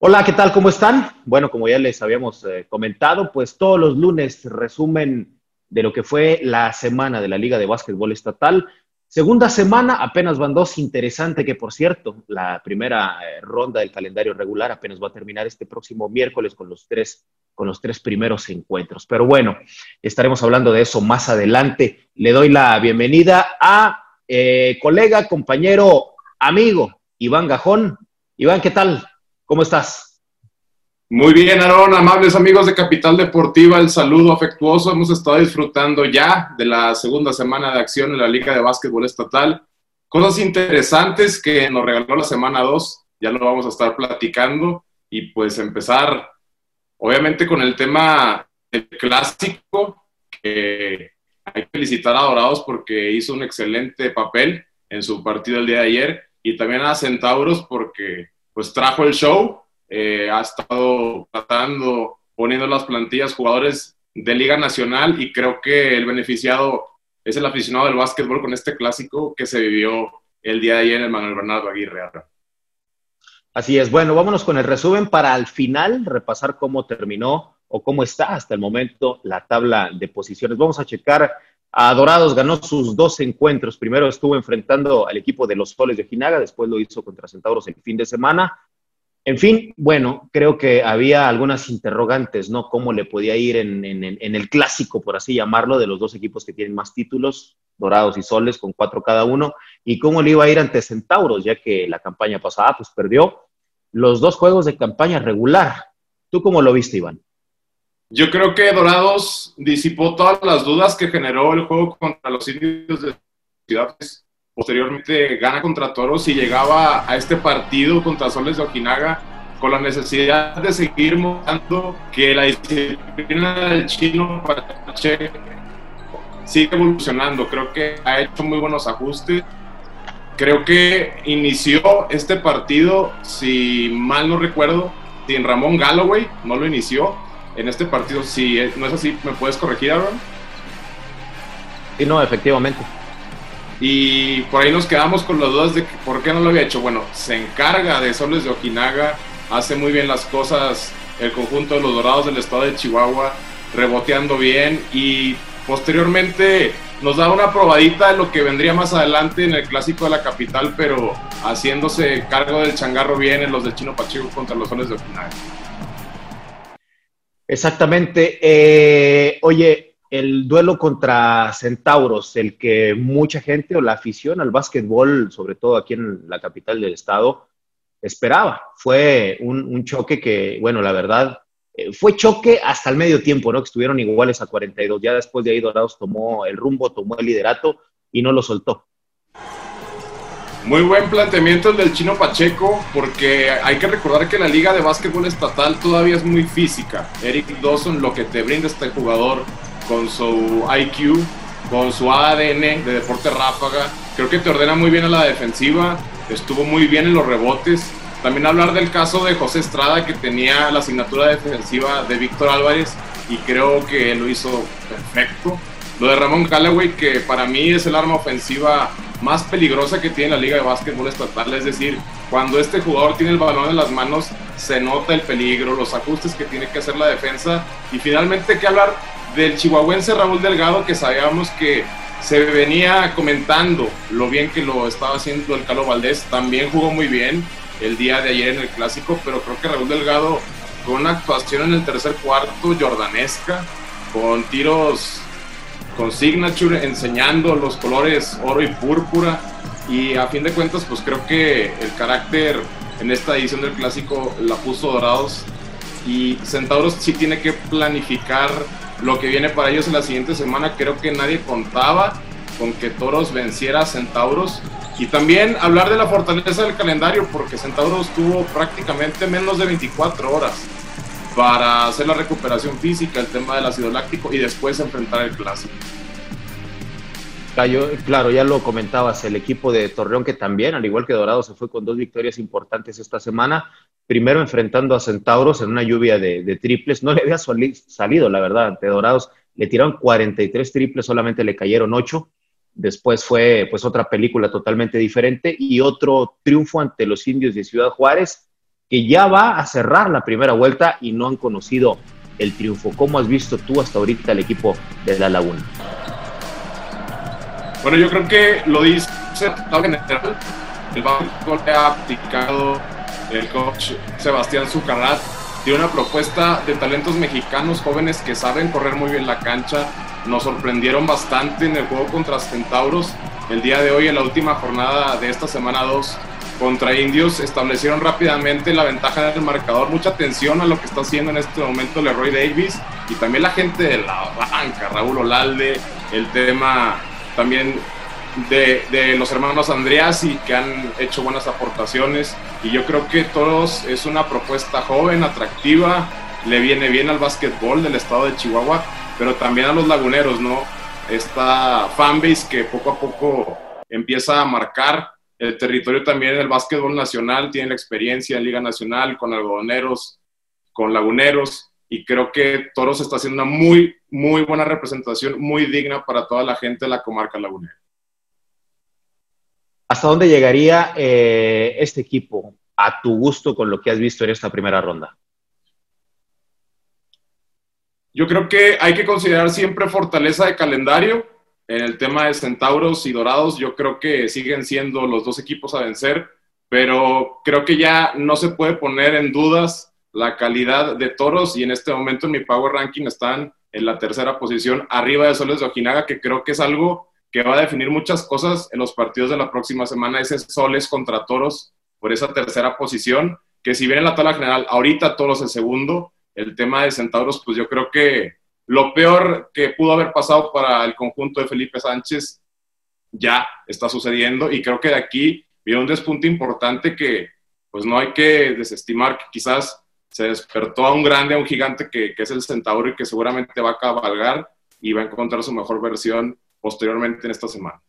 Hola, ¿qué tal? ¿Cómo están? Bueno, como ya les habíamos eh, comentado, pues todos los lunes resumen de lo que fue la semana de la Liga de Básquetbol Estatal. Segunda semana, apenas van dos, interesante que por cierto, la primera eh, ronda del calendario regular apenas va a terminar este próximo miércoles con los tres, con los tres primeros encuentros. Pero bueno, estaremos hablando de eso más adelante. Le doy la bienvenida a eh, colega, compañero, amigo, Iván Gajón. Iván, ¿qué tal? ¿Cómo estás? Muy bien, Aaron, amables amigos de Capital Deportiva, el saludo afectuoso. Hemos estado disfrutando ya de la segunda semana de acción en la Liga de Básquetbol Estatal. Cosas interesantes que nos regaló la semana 2, ya lo vamos a estar platicando. Y pues empezar, obviamente, con el tema del clásico, que hay que felicitar a Dorados porque hizo un excelente papel en su partido el día de ayer, y también a Centauros porque pues trajo el show, eh, ha estado tratando, poniendo las plantillas jugadores de Liga Nacional y creo que el beneficiado es el aficionado del básquetbol con este clásico que se vivió el día de ayer en el Manuel Bernardo Aguirre. Así es, bueno, vámonos con el resumen para al final repasar cómo terminó o cómo está hasta el momento la tabla de posiciones. Vamos a checar a Dorados, ganó sus dos encuentros. Primero estuvo enfrentando al equipo de los Soles de Jinaga, después lo hizo contra Centauros el fin de semana. En fin, bueno, creo que había algunas interrogantes, ¿no? ¿Cómo le podía ir en, el clásico, por así llamarlo, de los dos equipos que tienen más títulos, Dorados y Soles, con cuatro cada uno, y cómo le iba a ir ante Centauros, ya que la campaña pasada, pues perdió los dos juegos de campaña regular. ¿Tú cómo lo viste, Iván? Yo creo que Dorados disipó todas las dudas que generó el juego contra los indios de ciudades. Posteriormente gana contra Toros y llegaba a este partido contra Soles de Ojinaga con la necesidad de seguir mostrando que la disciplina del chino sigue evolucionando. Creo que ha hecho muy buenos ajustes. Creo que inició este partido, si mal no recuerdo, sin Ramón Galloway, no lo inició en este partido. Si no es así, ¿me puedes corregir, Aaron? Sí, no, efectivamente. Y por ahí nos quedamos con las dudas de por qué no lo había hecho. Bueno, se encarga de Soles de Ojinaga, hace muy bien las cosas el conjunto de los Dorados del estado de Chihuahua, reboteando bien y posteriormente nos da una probadita de lo que vendría más adelante en el clásico de la capital, pero haciéndose cargo del changarro bien en los de Chino Pacheco contra los Soles de Ojinaga. Exactamente. Eh, oye, el duelo contra Centauros, el que mucha gente o la afición al básquetbol, sobre todo aquí en la capital del estado, esperaba. Fue un, choque que, bueno, la verdad, eh, fue choque hasta el medio tiempo, ¿no? Que estuvieron iguales a 42. Ya después de ahí Dorados tomó el rumbo, tomó el liderato y no lo soltó. Muy buen planteamiento el del chino Pacheco, porque hay que recordar que la liga de básquetbol estatal todavía es muy física. Eric Dawson, lo que te brinda este jugador con su IQ, con su ADN de deporte ráfaga, creo que te ordena muy bien a la defensiva, estuvo muy bien en los rebotes. También hablar del caso de José Estrada, que tenía la asignatura defensiva de Víctor Álvarez, y creo que lo hizo perfecto. Lo de Ramón Callaway, que para mí es el arma ofensiva más peligrosa que tiene la Liga de Básquetbol Estatal. Es decir, cuando este jugador tiene el balón en las manos, se nota el peligro, los ajustes que tiene que hacer la defensa. Y finalmente que hablar del chihuahuense Raúl Delgado, que sabíamos que se venía comentando lo bien que lo estaba haciendo el Calo Valdés. También jugó muy bien el día de ayer en el clásico, pero creo que Raúl Delgado con una actuación en el tercer cuarto jordanesca, con tiros con Signature enseñando los colores oro y púrpura. Y a fin de cuentas, pues creo que el carácter en esta edición del clásico la puso Dorados. Y Centauros sí tiene que planificar lo que viene para ellos en la siguiente semana. Creo que nadie contaba con que Toros venciera a Centauros. Y también hablar de la fortaleza del calendario, porque Centauros tuvo prácticamente menos de 24 horas para hacer la recuperación física, el tema del ácido láctico y después enfrentar el clásico. Cayó, claro, ya lo comentabas, el equipo de Torreón que también, al igual que Dorado, se fue con dos victorias importantes esta semana. Primero enfrentando a Centauros en una lluvia de, triples. No le había salido, la verdad, ante Dorados. Le tiraron 43 triples, solamente le cayeron 8. Después fue pues otra película totalmente diferente y otro triunfo ante los indios de Ciudad Juárez, que ya va a cerrar la primera vuelta y no han conocido el triunfo. ¿Cómo has visto tú hasta ahorita el equipo de La Laguna? Bueno, yo creo que lo dice. El banco le ha aplicado el coach Sebastián Zucarrat. Tiene una propuesta de talentos mexicanos jóvenes que saben correr muy bien la cancha, nos sorprendieron bastante en el juego contra Centauros. El día de hoy, en la última jornada de esta semana 2 contra Indios, establecieron rápidamente la ventaja del marcador. Mucha atención a lo que está haciendo en este momento Leroy Davis y también la gente de la banca, Raúl Olalde, el tema también de, de, los hermanos Andreas y que han hecho buenas aportaciones. Y yo creo que todos es una propuesta joven, atractiva, le viene bien al básquetbol del estado de Chihuahua pero también a los laguneros, ¿no? Esta fanbase que poco a poco empieza a marcar el territorio también del básquetbol nacional, tiene la experiencia en Liga Nacional con algodoneros, con laguneros, y creo que Toros está haciendo una muy, muy buena representación, muy digna para toda la gente de la comarca lagunera. ¿Hasta dónde llegaría eh, este equipo a tu gusto con lo que has visto en esta primera ronda? Yo creo que hay que considerar siempre fortaleza de calendario. En el tema de Centauros y Dorados, yo creo que siguen siendo los dos equipos a vencer, pero creo que ya no se puede poner en dudas la calidad de Toros y en este momento en mi Power Ranking están en la tercera posición, arriba de Soles de Ojinaga, que creo que es algo que va a definir muchas cosas en los partidos de la próxima semana, ese Soles contra Toros por esa tercera posición, que si bien en la tabla general ahorita Toros es segundo, el tema de Centauros, pues yo creo que lo peor que pudo haber pasado para el conjunto de Felipe Sánchez ya está sucediendo y creo que de aquí viene un despunte importante que pues no hay que desestimar que quizás se despertó a un grande, a un gigante que, es el Centauro y que seguramente va a cabalgar y va a encontrar su mejor versión posteriormente en estas semanas.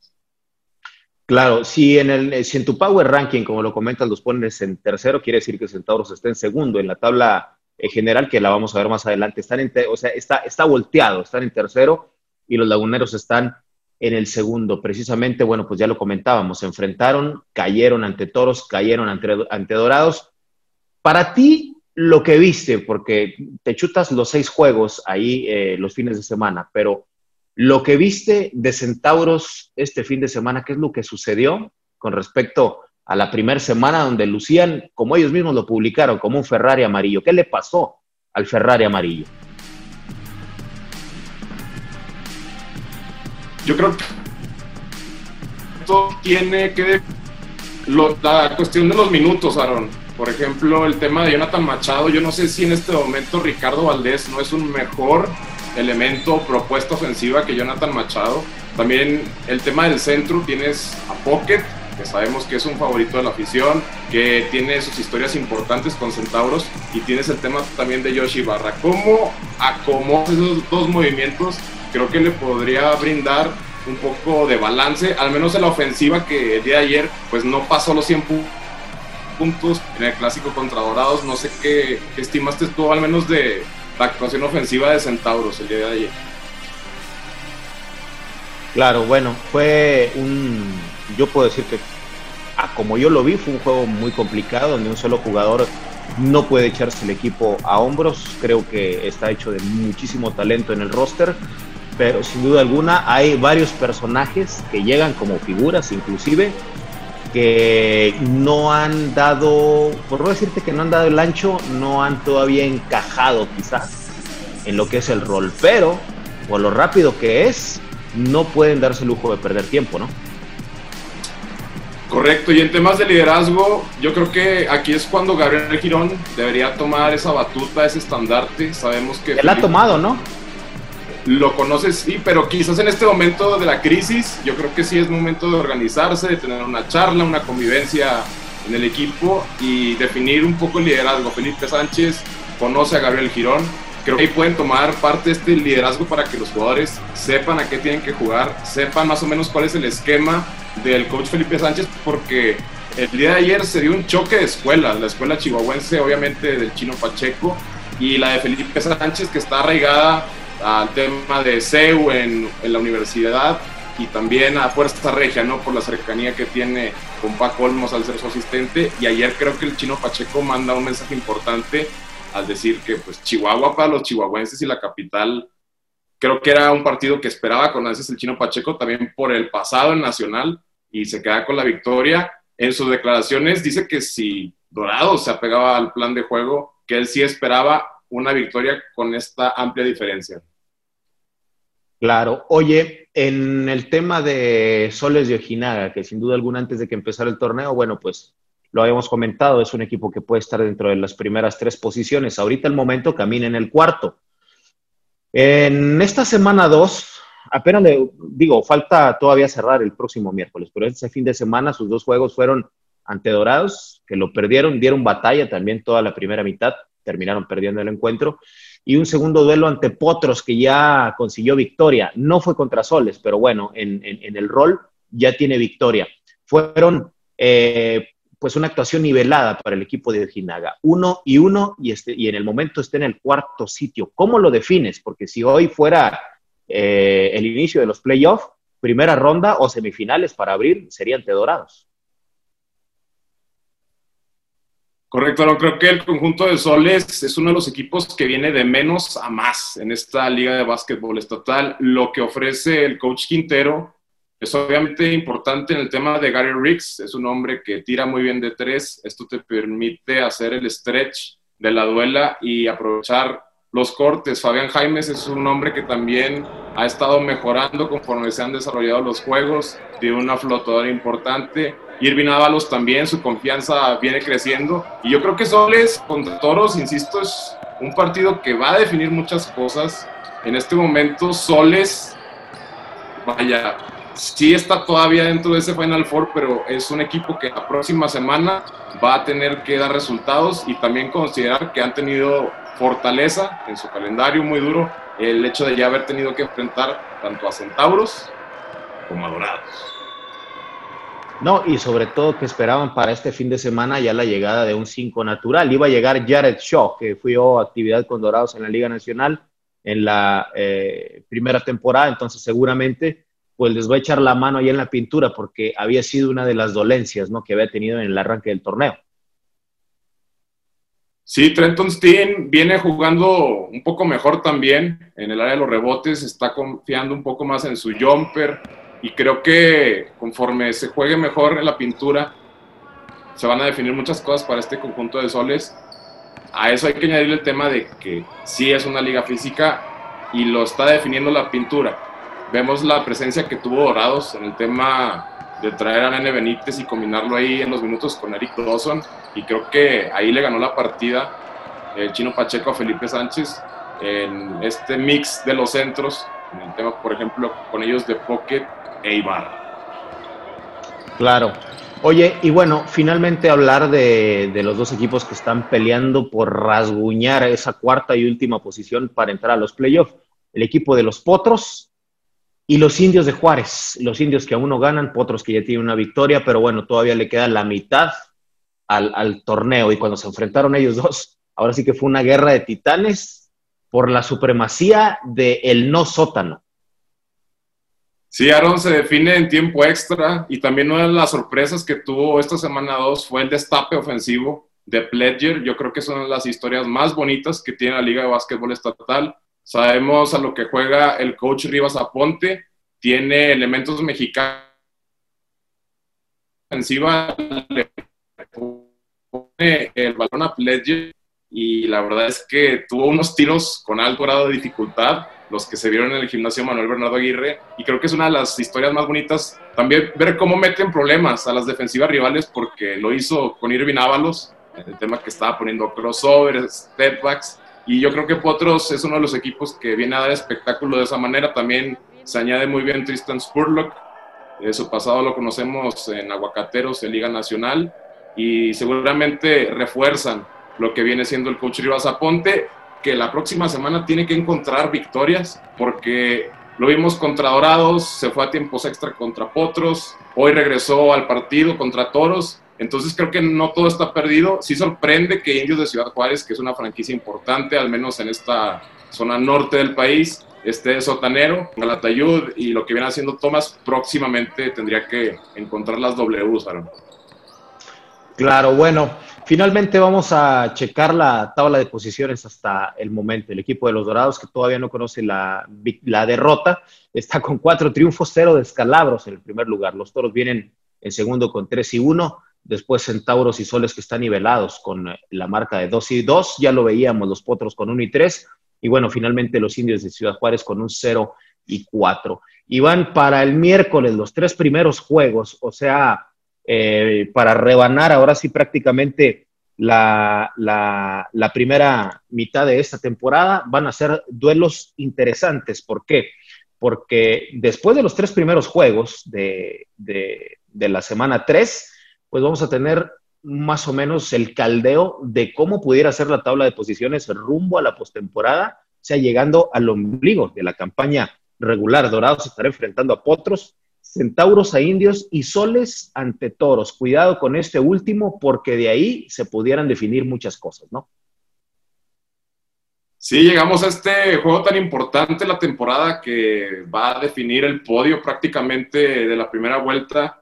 Claro, si en, el, si en tu Power Ranking, como lo comentas, los pones en tercero, quiere decir que Centauros está en segundo en la tabla en general, que la vamos a ver más adelante, están en, o sea, está, está volteado, están en tercero y los laguneros están en el segundo. Precisamente, bueno, pues ya lo comentábamos, se enfrentaron, cayeron ante toros, cayeron ante, dorados. Para ti, lo que viste, porque te chutas los seis juegos ahí eh, los fines de semana, pero lo que viste de Centauros este fin de semana, ¿qué es lo que sucedió con respecto a la primera semana donde lucían, como ellos mismos lo publicaron, como un Ferrari amarillo. ¿Qué le pasó al Ferrari amarillo? Yo creo que esto tiene que la cuestión de los minutos, Aaron. Por ejemplo, el tema de Jonathan Machado, yo no sé si en este momento Ricardo Valdés no es un mejor elemento, propuesta ofensiva que Jonathan Machado. También el tema del centro, tienes a Pocket, que sabemos que es un favorito de la afición, que tiene sus historias importantes con Centauros y tienes el tema también de Yoshi Barra. ¿Cómo acomodas esos dos movimientos? Creo que le podría brindar un poco de balance, al menos en la ofensiva que el día de ayer pues no pasó los 100 puntos en el clásico contra Dorados. No sé qué, estimaste tú al menos de la actuación ofensiva de Centauros el día de ayer. Claro, bueno, fue un, yo puedo decir que a como yo lo vi, fue un juego muy complicado donde un solo jugador no puede echarse el equipo a hombros. Creo que está hecho de muchísimo talento en el roster, pero sin duda alguna hay varios personajes que llegan como figuras inclusive que no han dado, por no decirte que no han dado el ancho, no han todavía encajado quizás en lo que es el rol, pero por lo rápido que es, no pueden darse el lujo de perder tiempo, ¿no? Correcto, y en temas de liderazgo, yo creo que aquí es cuando Gabriel Girón debería tomar esa batuta, ese estandarte. Sabemos que... Él ha tomado, ¿no? Lo conoces, sí, pero quizás en este momento de la crisis, yo creo que sí es momento de organizarse, de tener una charla, una convivencia en el equipo y definir un poco el liderazgo. Felipe Sánchez conoce a Gabriel Girón, creo que ahí pueden tomar parte de este liderazgo para que los jugadores sepan a qué tienen que jugar, sepan más o menos cuál es el esquema del coach Felipe Sánchez, porque el día de ayer se dio un choque de escuelas, la escuela chihuahuense obviamente del chino Pacheco y la de Felipe Sánchez que está arraigada al tema de CEU en, en la universidad y también a Fuerza Regia, ¿no? Por la cercanía que tiene con Paco Olmos al ser su asistente. Y ayer creo que el chino Pacheco manda un mensaje importante al decir que pues Chihuahua para los chihuahuenses y la capital, creo que era un partido que esperaba con ansias el chino Pacheco también por el pasado en Nacional y se queda con la victoria. En sus declaraciones dice que si Dorado se apegaba al plan de juego, que él sí esperaba una victoria con esta amplia diferencia. Claro. Oye, en el tema de Soles de Ojinaga, que sin duda alguna antes de que empezara el torneo, bueno, pues lo habíamos comentado, es un equipo que puede estar dentro de las primeras tres posiciones. Ahorita el momento camina en el cuarto. En esta semana dos, apenas le digo, falta todavía cerrar el próximo miércoles, pero este fin de semana sus dos juegos fueron ante Dorados, que lo perdieron, dieron batalla también toda la primera mitad, terminaron perdiendo el encuentro y un segundo duelo ante Potros que ya consiguió victoria. No fue contra Soles, pero bueno, en, el rol ya tiene victoria. Fueron eh, pues una actuación nivelada para el equipo de Ojinaga. Uno y uno y, este, y en el momento está en el cuarto sitio. ¿Cómo lo defines? Porque si hoy fuera eh, el inicio de los playoffs, primera ronda o semifinales para abrir serían ante Dorados. Correcto, creo que el conjunto de Soles es uno de los equipos que viene de menos a más en esta liga de básquetbol estatal. Lo que ofrece el coach Quintero es obviamente importante en el tema de Gary Riggs. Es un hombre que tira muy bien de tres. Esto te permite hacer el stretch de la duela y aprovechar los cortes. Fabián Jaimes es un hombre que también ha estado mejorando conforme se han desarrollado los juegos. Tiene una flotadora importante Irving Ábalos también, su confianza viene creciendo. Y yo creo que Soles contra Toros, insisto, es un partido que va a definir muchas cosas. En este momento, Soles, vaya, sí está todavía dentro de ese Final Four, pero es un equipo que la próxima semana va a tener que dar resultados y también considerar que han tenido fortaleza en su calendario muy duro el hecho de ya haber tenido que enfrentar tanto a Centauros como a Dorados. No, y sobre todo que esperaban para este fin de semana ya la llegada de un 5 natural. Iba a llegar Jared Shaw, que fue actividad con Dorados en la Liga Nacional en la eh, primera temporada, entonces seguramente pues les va a echar la mano ahí en la pintura porque había sido una de las dolencias ¿no? que había tenido en el arranque del torneo. Sí, Trenton Steen viene jugando un poco mejor también en el área de los rebotes, está confiando un poco más en su jumper, y creo que conforme se juegue mejor en la pintura, se van a definir muchas cosas para este conjunto de soles. A eso hay que añadir el tema de que sí es una liga física y lo está definiendo la pintura. Vemos la presencia que tuvo Dorados en el tema de traer a Nene Benítez y combinarlo ahí en los minutos con Eric Dawson. Y creo que ahí le ganó la partida el chino Pacheco a Felipe Sánchez en este mix de los centros. En el tema, por ejemplo, con ellos de Pocket Eibar. Claro. Oye, y bueno, finalmente hablar de, los dos equipos que están peleando por rasguñar esa cuarta y última posición para entrar a los playoffs. El equipo de los Potros y los indios de Juárez. Los indios que aún no ganan, Potros que ya tienen una victoria, pero bueno, todavía le queda la mitad al, torneo. Y cuando se enfrentaron ellos dos, ahora sí que fue una guerra de titanes por la supremacía del el no sótano. Sí, Aaron se define en tiempo extra y también una de las sorpresas que tuvo esta semana 2 fue el destape ofensivo de Pledger. Yo creo que son las historias más bonitas que tiene la Liga de Básquetbol Estatal. Sabemos a lo que juega el coach Rivas Aponte, tiene elementos mexicanos ofensiva, le pone el balón a Pledger y la verdad es que tuvo unos tiros con alto grado de dificultad los que se vieron en el gimnasio Manuel Bernardo Aguirre, y creo que es una de las historias más bonitas también ver cómo meten problemas a las defensivas rivales, porque lo hizo con Irving Ábalos, el tema que estaba poniendo crossovers, stepbacks, y yo creo que Potros es uno de los equipos que viene a dar espectáculo de esa manera, también se añade muy bien Tristan Spurlock, de su pasado lo conocemos en Aguacateros, en Liga Nacional, y seguramente refuerzan lo que viene siendo el coach Rivas Aponte, que la próxima semana tiene que encontrar victorias, porque lo vimos contra Dorados, se fue a tiempos extra contra Potros, hoy regresó al partido contra Toros, entonces creo que no todo está perdido. Sí sorprende que Indios de Ciudad Juárez, que es una franquicia importante, al menos en esta zona norte del país, esté sotanero, Galatayud y lo que viene haciendo Tomás, próximamente tendría que encontrar las Ws, Aaron. Claro, bueno, finalmente vamos a checar la tabla de posiciones hasta el momento. El equipo de los Dorados, que todavía no conoce la, derrota, está con cuatro triunfos, cero descalabros en el primer lugar. Los Toros vienen en segundo con tres y uno. Después Centauros y Soles que están nivelados con la marca de 2 y 2. Ya lo veíamos los Potros con 1 y 3. Y bueno, finalmente los indios de Ciudad Juárez con un 0 y 4. Y van para el miércoles los tres primeros juegos, o sea, eh, para rebanar ahora sí prácticamente la, primera mitad de esta temporada, van a ser duelos interesantes. ¿Por qué? Porque después de los tres primeros juegos de la semana 3, pues vamos a tener más o menos el caldeo de cómo pudiera ser la tabla de posiciones rumbo a la postemporada, o sea, llegando al ombligo de la campaña regular. Dorados estará enfrentando a Potros, Centauros a Indios y Soles ante Toros. Cuidado con este último porque de ahí se pudieran definir muchas cosas, ¿no? Sí, llegamos a este juego tan importante la temporada que va a definir el podio prácticamente de la primera vuelta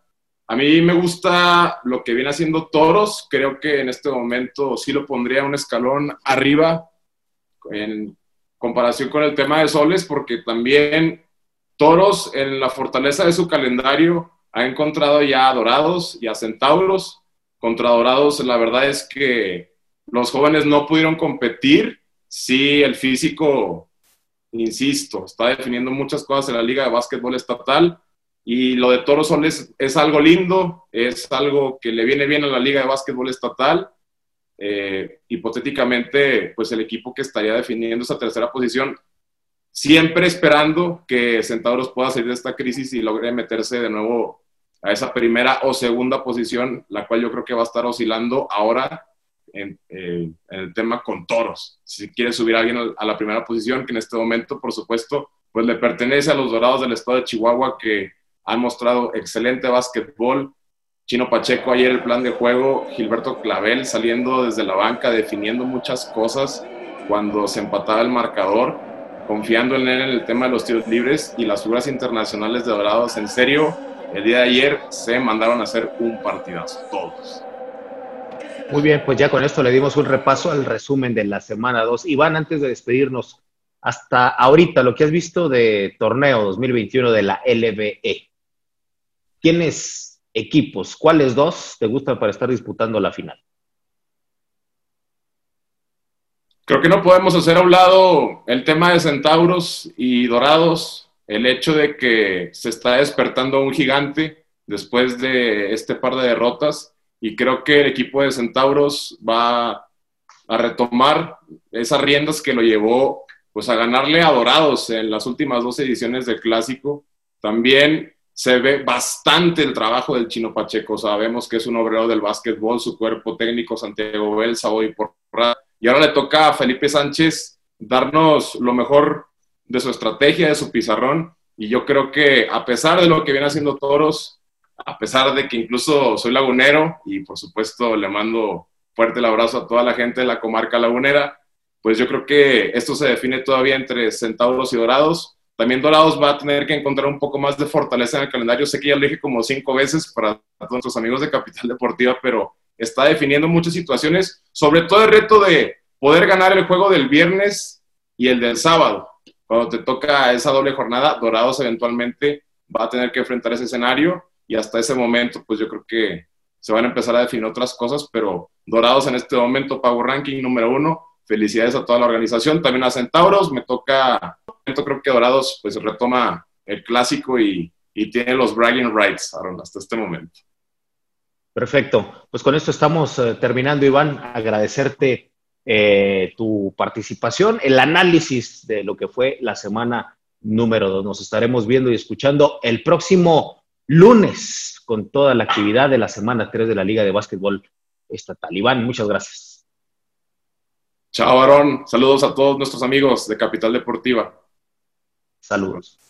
a mí me gusta lo que viene haciendo Toros. Creo que en este momento sí lo pondría un escalón arriba en comparación con el tema de Soles, porque también Toros en la fortaleza de su calendario ha encontrado ya a Dorados y a Centauros. Contra Dorados, la verdad es que los jóvenes no pudieron competir. Sí, el físico, insisto, está definiendo muchas cosas en la Liga de Básquetbol Estatal y lo de Toro Soles es, algo lindo, es algo que le viene bien a la Liga de Básquetbol Estatal. Eh, hipotéticamente, pues el equipo que estaría definiendo esa tercera posición, siempre esperando que Centauros pueda salir de esta crisis y logre meterse de nuevo a esa primera o segunda posición, la cual yo creo que va a estar oscilando ahora en, eh, en el tema con Toros. Si quiere subir a alguien a la primera posición, que en este momento, por supuesto, pues le pertenece a los Dorados del estado de Chihuahua, que han mostrado excelente básquetbol. Chino Pacheco ayer el plan de juego, Gilberto Clavel saliendo desde la banca, definiendo muchas cosas cuando se empataba el marcador, confiando en él en el tema de los tiros libres y las figuras internacionales de Dorados. En serio, el día de ayer se mandaron a hacer un partidazo, todos. Muy bien, pues ya con esto le dimos un repaso al resumen de la semana 2. Iván, antes de despedirnos, hasta ahorita lo que has visto de torneo 2021 de la LBE. ¿Quiénes equipos, cuáles dos te gustan para estar disputando la final? Creo que no podemos hacer a un lado el tema de Centauros y Dorados, el hecho de que se está despertando un gigante después de este par de derrotas y creo que el equipo de Centauros va a retomar esas riendas que lo llevó pues a ganarle a Dorados en las últimas dos ediciones del clásico. También se ve bastante el trabajo del Chino Pacheco. Sabemos que es un obrero del básquetbol, su cuerpo técnico, Santiago Belsa, hoy por Y ahora le toca a Felipe Sánchez darnos lo mejor de su estrategia, de su pizarrón. Y yo creo que a pesar de lo que viene haciendo Toros, a pesar de que incluso soy lagunero y por supuesto le mando fuerte el abrazo a toda la gente de la comarca lagunera, pues yo creo que esto se define todavía entre centauros y dorados también Dorados va a tener que encontrar un poco más de fortaleza en el calendario. Sé que ya lo dije como cinco veces para todos nuestros amigos de Capital Deportiva, pero está definiendo muchas situaciones, sobre todo el reto de poder ganar el juego del viernes y el del sábado. Cuando te toca esa doble jornada, Dorados eventualmente va a tener que enfrentar ese escenario y hasta ese momento, pues yo creo que se van a empezar a definir otras cosas, pero Dorados en este momento, pago ranking número uno. Felicidades a toda la organización, también a Centauros. Me toca creo que Dorados pues retoma el clásico y, tiene los bragging rights, Aaron, hasta este momento. Perfecto. Pues con esto estamos eh, terminando, Iván. Agradecerte eh, tu participación, el análisis de lo que fue la semana número dos. Nos estaremos viendo y escuchando el próximo lunes con toda la actividad de la semana 3 de la Liga de Básquetbol Estatal. Iván, muchas gracias. Chao, Aarón. Saludos a todos nuestros amigos de Capital Deportiva. Saludos.